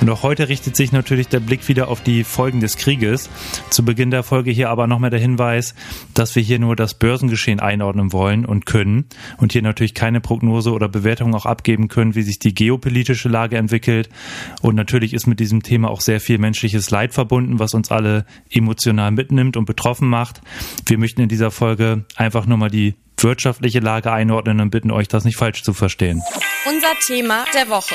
Und auch heute richtet sich natürlich der Blick wieder auf die Folgen des Krieges. Zu Beginn der Folge hier aber nochmal der Hinweis, dass wir hier nur das Börsengeschehen einordnen wollen und können und hier natürlich keine Prognose oder Bewertung auch abgeben können, wie sich die geopolitische Lage entwickelt. Und natürlich ist mit diesem Thema auch sehr viel menschliches Leid verbunden, was uns alle emotional mitnimmt und betroffen macht. Wir möchten in dieser Folge einfach nur mal die wirtschaftliche Lage einordnen und bitten euch, das nicht falsch zu verstehen. Unser Thema der Woche.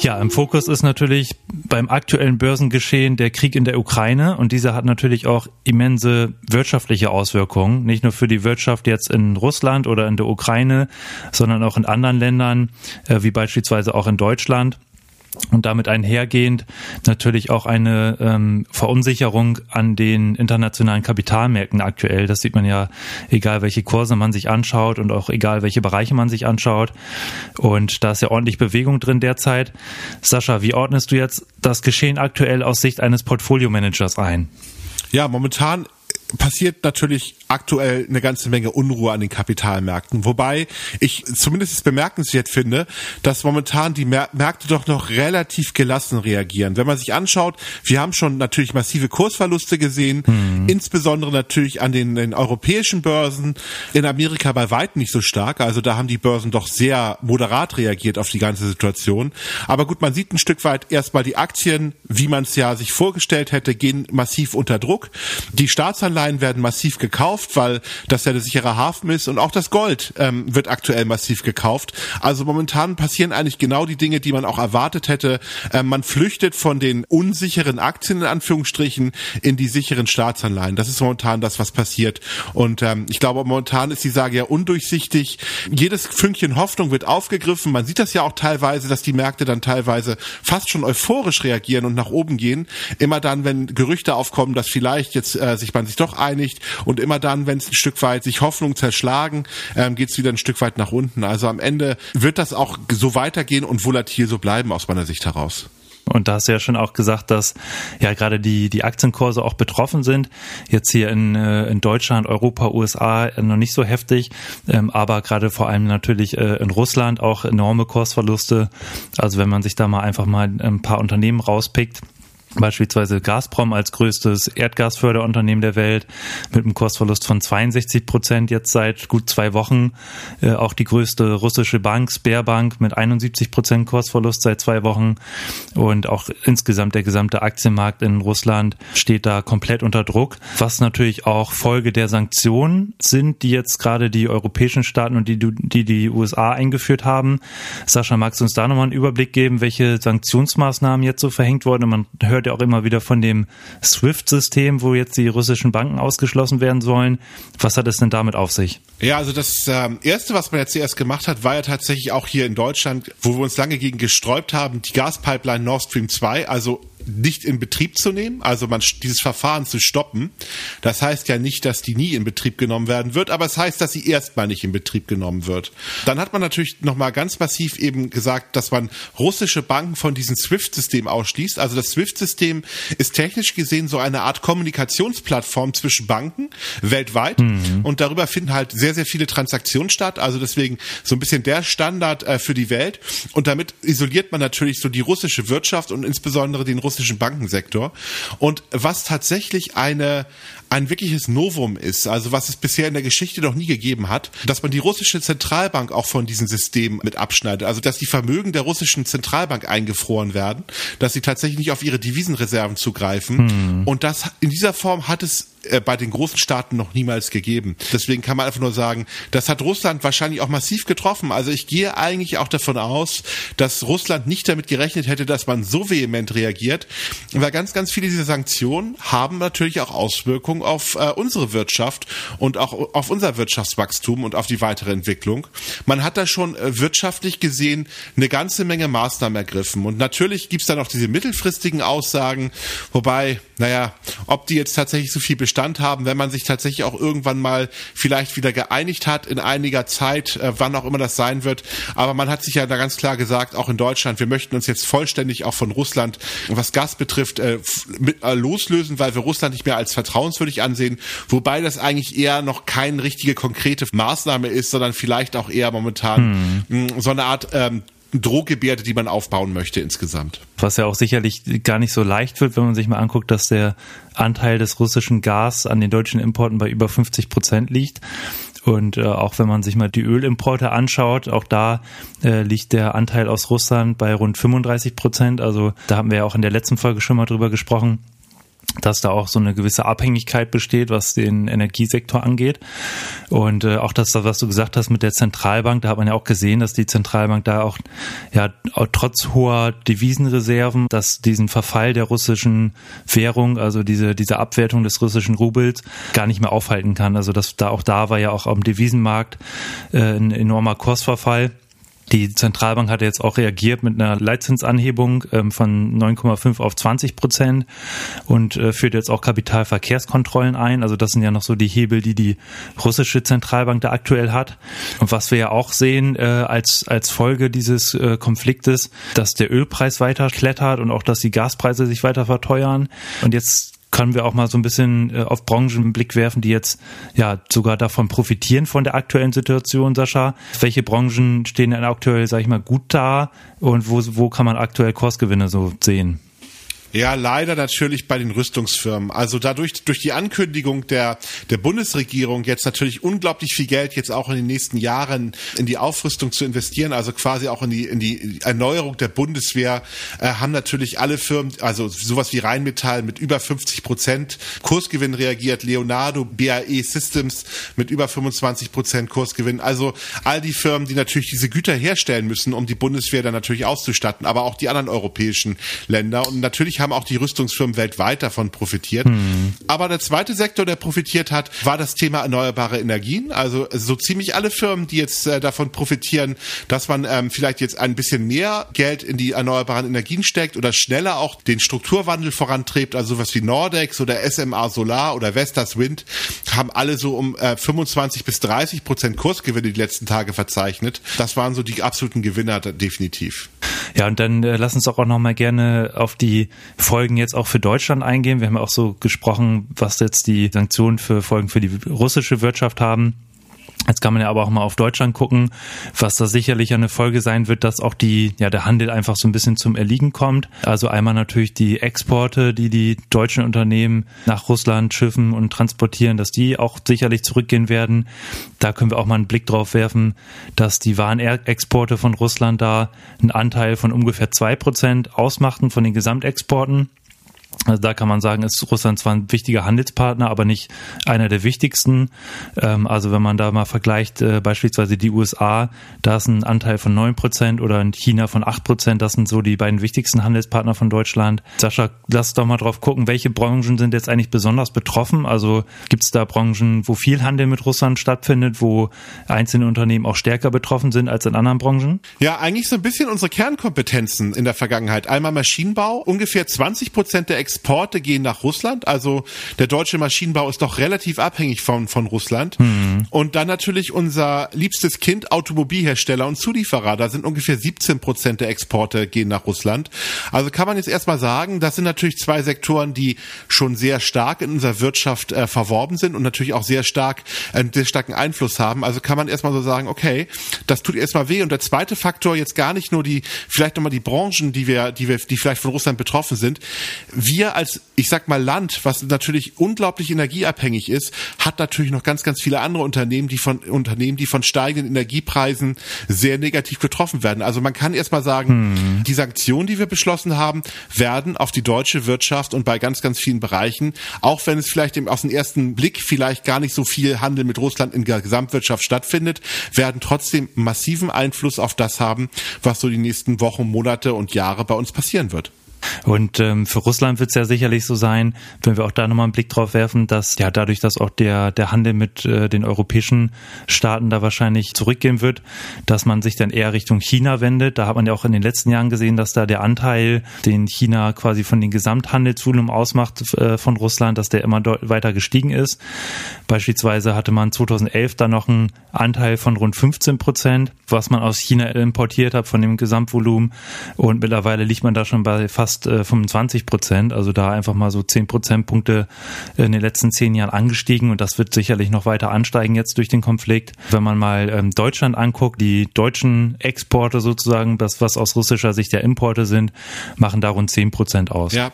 Ja, im Fokus ist natürlich beim aktuellen Börsengeschehen der Krieg in der Ukraine und dieser hat natürlich auch immense wirtschaftliche Auswirkungen, nicht nur für die Wirtschaft jetzt in Russland oder in der Ukraine, sondern auch in anderen Ländern, äh, wie beispielsweise auch in Deutschland und damit einhergehend natürlich auch eine ähm, Verunsicherung an den internationalen Kapitalmärkten aktuell. Das sieht man ja, egal welche Kurse man sich anschaut und auch egal welche Bereiche man sich anschaut. Und da ist ja ordentlich Bewegung drin derzeit. Sascha, wie ordnest du jetzt das Geschehen aktuell aus Sicht eines Portfolio-Managers ein? Ja, momentan passiert natürlich aktuell eine ganze Menge Unruhe an den Kapitalmärkten. Wobei ich zumindest bemerkenswert finde, dass momentan die Märkte doch noch relativ gelassen reagieren. Wenn man sich anschaut, wir haben schon natürlich massive Kursverluste gesehen, mhm. insbesondere natürlich an den, den, europäischen Börsen, in Amerika bei weitem nicht so stark. Also da haben die Börsen doch sehr moderat reagiert auf die ganze Situation. Aber gut, man sieht ein Stück weit erstmal die Aktien, wie man es ja sich vorgestellt hätte, gehen massiv unter Druck. Die Staatsanleihen werden massiv gekauft gekauft, weil das ja der sichere Hafen ist und auch das Gold ähm, wird aktuell massiv gekauft. Also momentan passieren eigentlich genau die Dinge, die man auch erwartet hätte. Ähm, man flüchtet von den unsicheren Aktien in Anführungsstrichen in die sicheren Staatsanleihen. Das ist momentan das, was passiert. Und ähm, ich glaube, momentan ist die Sage ja undurchsichtig. Jedes Fünkchen Hoffnung wird aufgegriffen. Man sieht das ja auch teilweise, dass die Märkte dann teilweise fast schon euphorisch reagieren und nach oben gehen. Immer dann, wenn Gerüchte aufkommen, dass vielleicht jetzt äh, sich man sich doch einigt und immer dann dann, wenn es ein Stück weit sich Hoffnung zerschlagen, ähm, geht es wieder ein Stück weit nach unten. Also am Ende wird das auch so weitergehen und volatil so bleiben aus meiner Sicht heraus. Und da hast du ja schon auch gesagt, dass ja gerade die, die Aktienkurse auch betroffen sind. Jetzt hier in, äh, in Deutschland, Europa, USA noch nicht so heftig, ähm, aber gerade vor allem natürlich äh, in Russland auch enorme Kursverluste. Also wenn man sich da mal einfach mal ein paar Unternehmen rauspickt, Beispielsweise Gazprom als größtes Erdgasförderunternehmen der Welt mit einem Kursverlust von 62 Prozent jetzt seit gut zwei Wochen. Äh, auch die größte russische Bank, Sberbank, mit 71 Prozent Kursverlust seit zwei Wochen. Und auch insgesamt der gesamte Aktienmarkt in Russland steht da komplett unter Druck, was natürlich auch Folge der Sanktionen sind, die jetzt gerade die europäischen Staaten und die die, die USA eingeführt haben. Sascha, magst du uns da nochmal einen Überblick geben, welche Sanktionsmaßnahmen jetzt so verhängt wurden? Man hört ja auch immer wieder von dem SWIFT-System, wo jetzt die russischen Banken ausgeschlossen werden sollen. Was hat es denn damit auf sich? Ja, also das äh, Erste, was man jetzt zuerst gemacht hat, war ja tatsächlich auch hier in Deutschland, wo wir uns lange gegen gesträubt haben, die Gaspipeline Nord Stream 2, also nicht in Betrieb zu nehmen, also man dieses Verfahren zu stoppen. Das heißt ja nicht, dass die nie in Betrieb genommen werden wird, aber es heißt, dass sie erstmal nicht in Betrieb genommen wird. Dann hat man natürlich nochmal ganz massiv eben gesagt, dass man russische Banken von diesem SWIFT-System ausschließt. Also das SWIFT-System ist technisch gesehen so eine Art Kommunikationsplattform zwischen Banken weltweit mhm. und darüber finden halt sehr, sehr viele Transaktionen statt. Also deswegen so ein bisschen der Standard äh, für die Welt und damit isoliert man natürlich so die russische Wirtschaft und insbesondere den russischen russischen Bankensektor. Und was tatsächlich eine, ein wirkliches Novum ist, also was es bisher in der Geschichte noch nie gegeben hat, dass man die russische Zentralbank auch von diesem System mit abschneidet. Also dass die Vermögen der russischen Zentralbank eingefroren werden, dass sie tatsächlich nicht auf ihre Devisenreserven zugreifen. Hm. Und das in dieser Form hat es äh, bei den großen Staaten noch niemals gegeben. Deswegen kann man einfach nur sagen, das hat Russland wahrscheinlich auch massiv getroffen. Also ich gehe eigentlich auch davon aus, dass Russland nicht damit gerechnet hätte, dass man so vehement reagiert. Weil ganz, ganz viele dieser Sanktionen haben natürlich auch Auswirkungen auf äh, unsere Wirtschaft und auch auf unser Wirtschaftswachstum und auf die weitere Entwicklung. Man hat da schon äh, wirtschaftlich gesehen eine ganze Menge Maßnahmen ergriffen. Und natürlich gibt's da noch diese mittelfristigen Aussagen, wobei, naja, ob die jetzt tatsächlich so viel Bestand haben, wenn man sich tatsächlich auch irgendwann mal vielleicht wieder geeinigt hat in einiger Zeit, äh, wann auch immer das sein wird. Aber man hat sich ja da ganz klar gesagt, auch in Deutschland, wir möchten uns jetzt vollständig auch von Russland, was Gas betrifft, äh, mit, äh, loslösen, weil wir Russland nicht mehr als vertrauenswürdig ansehen. Wobei das eigentlich eher noch keine richtige konkrete Maßnahme ist, sondern vielleicht auch eher momentan hm. so eine Art ähm, Drohgebärde, die man aufbauen möchte insgesamt. Was ja auch sicherlich gar nicht so leicht wird, wenn man sich mal anguckt, dass der Anteil des russischen Gas an den deutschen Importen bei über 50 Prozent liegt. Und äh, auch wenn man sich mal die Ölimporte anschaut, auch da äh, liegt der Anteil aus Russland bei rund 35 Prozent. Also da haben wir ja auch in der letzten Folge schon mal drüber gesprochen dass da auch so eine gewisse Abhängigkeit besteht, was den Energiesektor angeht. Und äh, auch das, was du gesagt hast mit der Zentralbank, da hat man ja auch gesehen, dass die Zentralbank da auch ja auch trotz hoher Devisenreserven, dass diesen Verfall der russischen Währung, also diese diese Abwertung des russischen Rubels, gar nicht mehr aufhalten kann. Also dass da auch da war ja auch am Devisenmarkt äh, ein enormer Kursverfall. Die Zentralbank hat jetzt auch reagiert mit einer Leitzinsanhebung ähm, von 9,5 auf 20 Prozent und äh, führt jetzt auch Kapitalverkehrskontrollen ein. Also das sind ja noch so die Hebel, die die russische Zentralbank da aktuell hat. Und was wir ja auch sehen äh, als, als Folge dieses äh, Konfliktes, dass der Ölpreis weiter klettert und auch, dass die Gaspreise sich weiter verteuern. Und jetzt können wir auch mal so ein bisschen äh, auf Branchen einen Blick werfen, die jetzt ja sogar davon profitieren von der aktuellen Situation, Sascha. Welche Branchen stehen denn aktuell, sag ich mal, gut da und wo, wo kann man aktuell Kursgewinne so sehen? Ja, leider natürlich bei den Rüstungsfirmen. Also dadurch, durch die Ankündigung der, der Bundesregierung jetzt natürlich unglaublich viel Geld jetzt auch in den nächsten Jahren in die Aufrüstung zu investieren, also quasi auch in die, in die Erneuerung der Bundeswehr, äh, haben natürlich alle Firmen, also sowas wie Rheinmetall mit über 50 Prozent Kursgewinn reagiert, Leonardo, BAE Systems mit über 25 Prozent Kursgewinn. Also all die Firmen, die natürlich diese Güter herstellen müssen, um die Bundeswehr dann natürlich auszustatten, aber auch die anderen europäischen Länder. Und natürlich haben auch die Rüstungsfirmen weltweit davon profitiert. Hm. Aber der zweite Sektor, der profitiert hat, war das Thema erneuerbare Energien. Also so ziemlich alle Firmen, die jetzt äh, davon profitieren, dass man ähm, vielleicht jetzt ein bisschen mehr Geld in die erneuerbaren Energien steckt oder schneller auch den Strukturwandel vorantreibt, also sowas wie Nordex oder SMA Solar oder Vestas Wind, haben alle so um äh, 25 bis 30 Prozent Kursgewinne die letzten Tage verzeichnet. Das waren so die absoluten Gewinner definitiv. Ja, und dann äh, lass uns auch noch mal gerne auf die Folgen jetzt auch für Deutschland eingehen. Wir haben auch so gesprochen, was jetzt die Sanktionen für Folgen für die russische Wirtschaft haben. Jetzt kann man ja aber auch mal auf Deutschland gucken, was da sicherlich eine Folge sein wird, dass auch die, ja, der Handel einfach so ein bisschen zum Erliegen kommt. Also einmal natürlich die Exporte, die die deutschen Unternehmen nach Russland schiffen und transportieren, dass die auch sicherlich zurückgehen werden. Da können wir auch mal einen Blick drauf werfen, dass die Warenexporte von Russland da einen Anteil von ungefähr zwei Prozent ausmachten von den Gesamtexporten. Also da kann man sagen, ist Russland zwar ein wichtiger Handelspartner, aber nicht einer der wichtigsten. Ähm, also wenn man da mal vergleicht, äh, beispielsweise die USA, da ist ein Anteil von neun Prozent oder in China von acht Prozent. Das sind so die beiden wichtigsten Handelspartner von Deutschland. Sascha, lass doch mal drauf gucken, welche Branchen sind jetzt eigentlich besonders betroffen? Also gibt es da Branchen, wo viel Handel mit Russland stattfindet, wo einzelne Unternehmen auch stärker betroffen sind als in anderen Branchen? Ja, eigentlich so ein bisschen unsere Kernkompetenzen in der Vergangenheit. Einmal Maschinenbau, ungefähr 20 Prozent der Exporte gehen nach Russland. Also der deutsche Maschinenbau ist doch relativ abhängig von, von Russland. Mhm. Und dann natürlich unser liebstes Kind, Automobilhersteller und Zulieferer. Da sind ungefähr 17 Prozent der Exporte gehen nach Russland. Also kann man jetzt erstmal sagen, das sind natürlich zwei Sektoren, die schon sehr stark in unserer Wirtschaft äh, verworben sind und natürlich auch sehr stark, äh, sehr starken Einfluss haben. Also kann man erstmal so sagen, okay, das tut erstmal weh. Und der zweite Faktor jetzt gar nicht nur die, vielleicht nochmal die Branchen, die wir, die wir, die vielleicht von Russland betroffen sind. Wir als, ich sag mal, Land, was natürlich unglaublich energieabhängig ist, hat natürlich noch ganz, ganz viele andere Unternehmen, die von Unternehmen, die von steigenden Energiepreisen sehr negativ getroffen werden. Also man kann erst mal sagen, hm. die Sanktionen, die wir beschlossen haben, werden auf die deutsche Wirtschaft und bei ganz, ganz vielen Bereichen, auch wenn es vielleicht aus dem ersten Blick vielleicht gar nicht so viel Handel mit Russland in der Gesamtwirtschaft stattfindet, werden trotzdem massiven Einfluss auf das haben, was so die nächsten Wochen, Monate und Jahre bei uns passieren wird. Und ähm, für Russland wird es ja sicherlich so sein, wenn wir auch da nochmal einen Blick drauf werfen, dass ja dadurch, dass auch der, der Handel mit äh, den europäischen Staaten da wahrscheinlich zurückgehen wird, dass man sich dann eher Richtung China wendet. Da hat man ja auch in den letzten Jahren gesehen, dass da der Anteil, den China quasi von den Gesamthandelsvolumen ausmacht äh, von Russland, dass der immer weiter gestiegen ist. Beispielsweise hatte man 2011 da noch einen Anteil von rund 15 Prozent, was man aus China importiert hat von dem Gesamtvolumen. Und mittlerweile liegt man da schon bei fast äh, 25 Prozent. Also da einfach mal so 10 Prozentpunkte in den letzten zehn Jahren angestiegen. Und das wird sicherlich noch weiter ansteigen jetzt durch den Konflikt. Wenn man mal ähm, Deutschland anguckt, die deutschen Exporte sozusagen, das was aus russischer Sicht ja Importe sind, machen da rund 10 Prozent aus. Ja,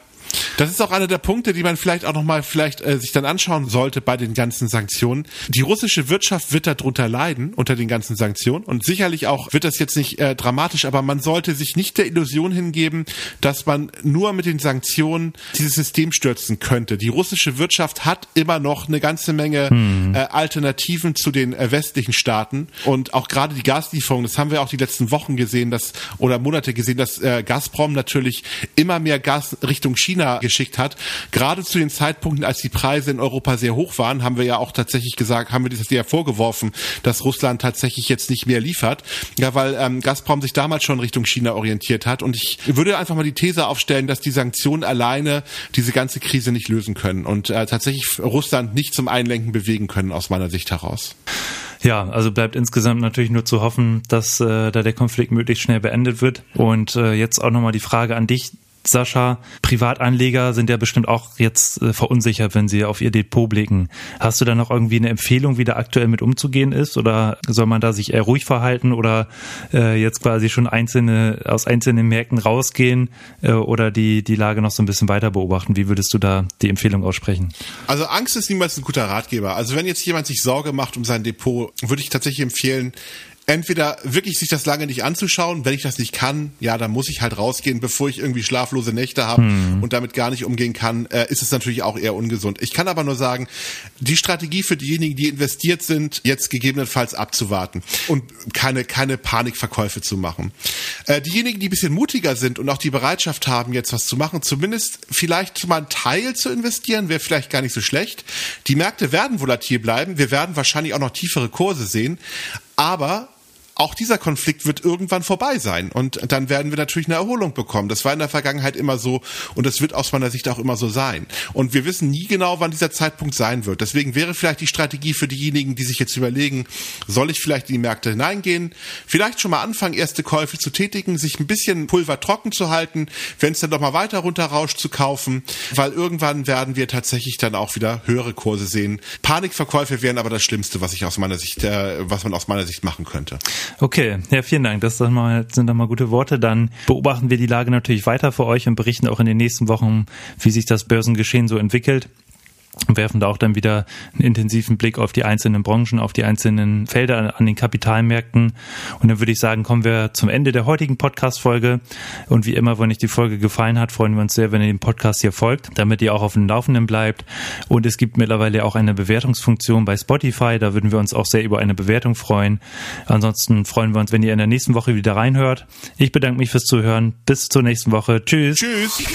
das ist auch einer der Punkte, die man vielleicht auch nochmal vielleicht äh, sich dann anschauen sollte bei den ganzen Sanktionen. Die russische Wirtschaft wird darunter leiden unter den ganzen Sanktionen und sicherlich auch wird das jetzt nicht äh, dramatisch, aber man sollte sich nicht der Illusion hingeben, dass man nur mit den Sanktionen dieses System stürzen könnte. Die russische Wirtschaft hat immer noch eine ganze Menge hm. äh, Alternativen zu den äh, westlichen Staaten und auch gerade die Gaslieferungen, das haben wir auch die letzten Wochen gesehen, dass oder Monate gesehen, dass äh, Gazprom natürlich immer mehr Gas Richtung China China geschickt hat. Gerade zu den Zeitpunkten, als die Preise in Europa sehr hoch waren, haben wir ja auch tatsächlich gesagt, haben wir das ja vorgeworfen, dass Russland tatsächlich jetzt nicht mehr liefert. Ja, weil ähm, Gazprom sich damals schon Richtung China orientiert hat. Und ich würde einfach mal die These aufstellen, dass die Sanktionen alleine diese ganze Krise nicht lösen können und äh, tatsächlich Russland nicht zum Einlenken bewegen können, aus meiner Sicht heraus. Ja, also bleibt insgesamt natürlich nur zu hoffen, dass äh, da der Konflikt möglichst schnell beendet wird. Und äh, jetzt auch nochmal die Frage an dich. Sascha, Privatanleger sind ja bestimmt auch jetzt äh, verunsichert, wenn sie auf ihr Depot blicken. Hast du da noch irgendwie eine Empfehlung, wie da aktuell mit umzugehen ist? Oder soll man da sich eher ruhig verhalten oder äh, jetzt quasi schon einzelne aus einzelnen Märkten rausgehen äh, oder die, die Lage noch so ein bisschen weiter beobachten? Wie würdest du da die Empfehlung aussprechen? Also Angst ist niemals ein guter Ratgeber. Also wenn jetzt jemand sich Sorge macht um sein Depot, würde ich tatsächlich empfehlen, entweder wirklich sich das lange nicht anzuschauen, wenn ich das nicht kann, ja, dann muss ich halt rausgehen, bevor ich irgendwie schlaflose Nächte habe hm. und damit gar nicht umgehen kann, äh, ist es natürlich auch eher ungesund. Ich kann aber nur sagen, die Strategie für diejenigen, die investiert sind, jetzt gegebenenfalls abzuwarten und keine keine Panikverkäufe zu machen. Äh, diejenigen, die ein bisschen mutiger sind und auch die Bereitschaft haben, jetzt was zu machen, zumindest vielleicht mal einen Teil zu investieren, wäre vielleicht gar nicht so schlecht. Die Märkte werden volatil bleiben, wir werden wahrscheinlich auch noch tiefere Kurse sehen, aber auch dieser Konflikt wird irgendwann vorbei sein und dann werden wir natürlich eine Erholung bekommen. Das war in der Vergangenheit immer so und das wird aus meiner Sicht auch immer so sein. Und wir wissen nie genau, wann dieser Zeitpunkt sein wird. Deswegen wäre vielleicht die Strategie für diejenigen, die sich jetzt überlegen, soll ich vielleicht in die Märkte hineingehen, vielleicht schon mal anfangen, erste Käufe zu tätigen, sich ein bisschen Pulver trocken zu halten, wenn es dann doch mal weiter runterrauscht, zu kaufen, weil irgendwann werden wir tatsächlich dann auch wieder höhere Kurse sehen. Panikverkäufe wären aber das Schlimmste, was ich aus meiner Sicht, äh, was man aus meiner Sicht machen könnte. Okay, ja, vielen Dank. Das sind mal, dann mal gute Worte. Dann beobachten wir die Lage natürlich weiter für euch und berichten auch in den nächsten Wochen, wie sich das Börsengeschehen so entwickelt werfen da auch dann wieder einen intensiven Blick auf die einzelnen Branchen, auf die einzelnen Felder an den Kapitalmärkten. Und dann würde ich sagen, kommen wir zum Ende der heutigen Podcast-Folge. Und wie immer, wenn euch die Folge gefallen hat, freuen wir uns sehr, wenn ihr dem Podcast hier folgt, damit ihr auch auf dem Laufenden bleibt. Und es gibt mittlerweile auch eine Bewertungsfunktion bei Spotify. Da würden wir uns auch sehr über eine Bewertung freuen. Ansonsten freuen wir uns, wenn ihr in der nächsten Woche wieder reinhört. Ich bedanke mich fürs Zuhören. Bis zur nächsten Woche. Tschüss. Tschüss.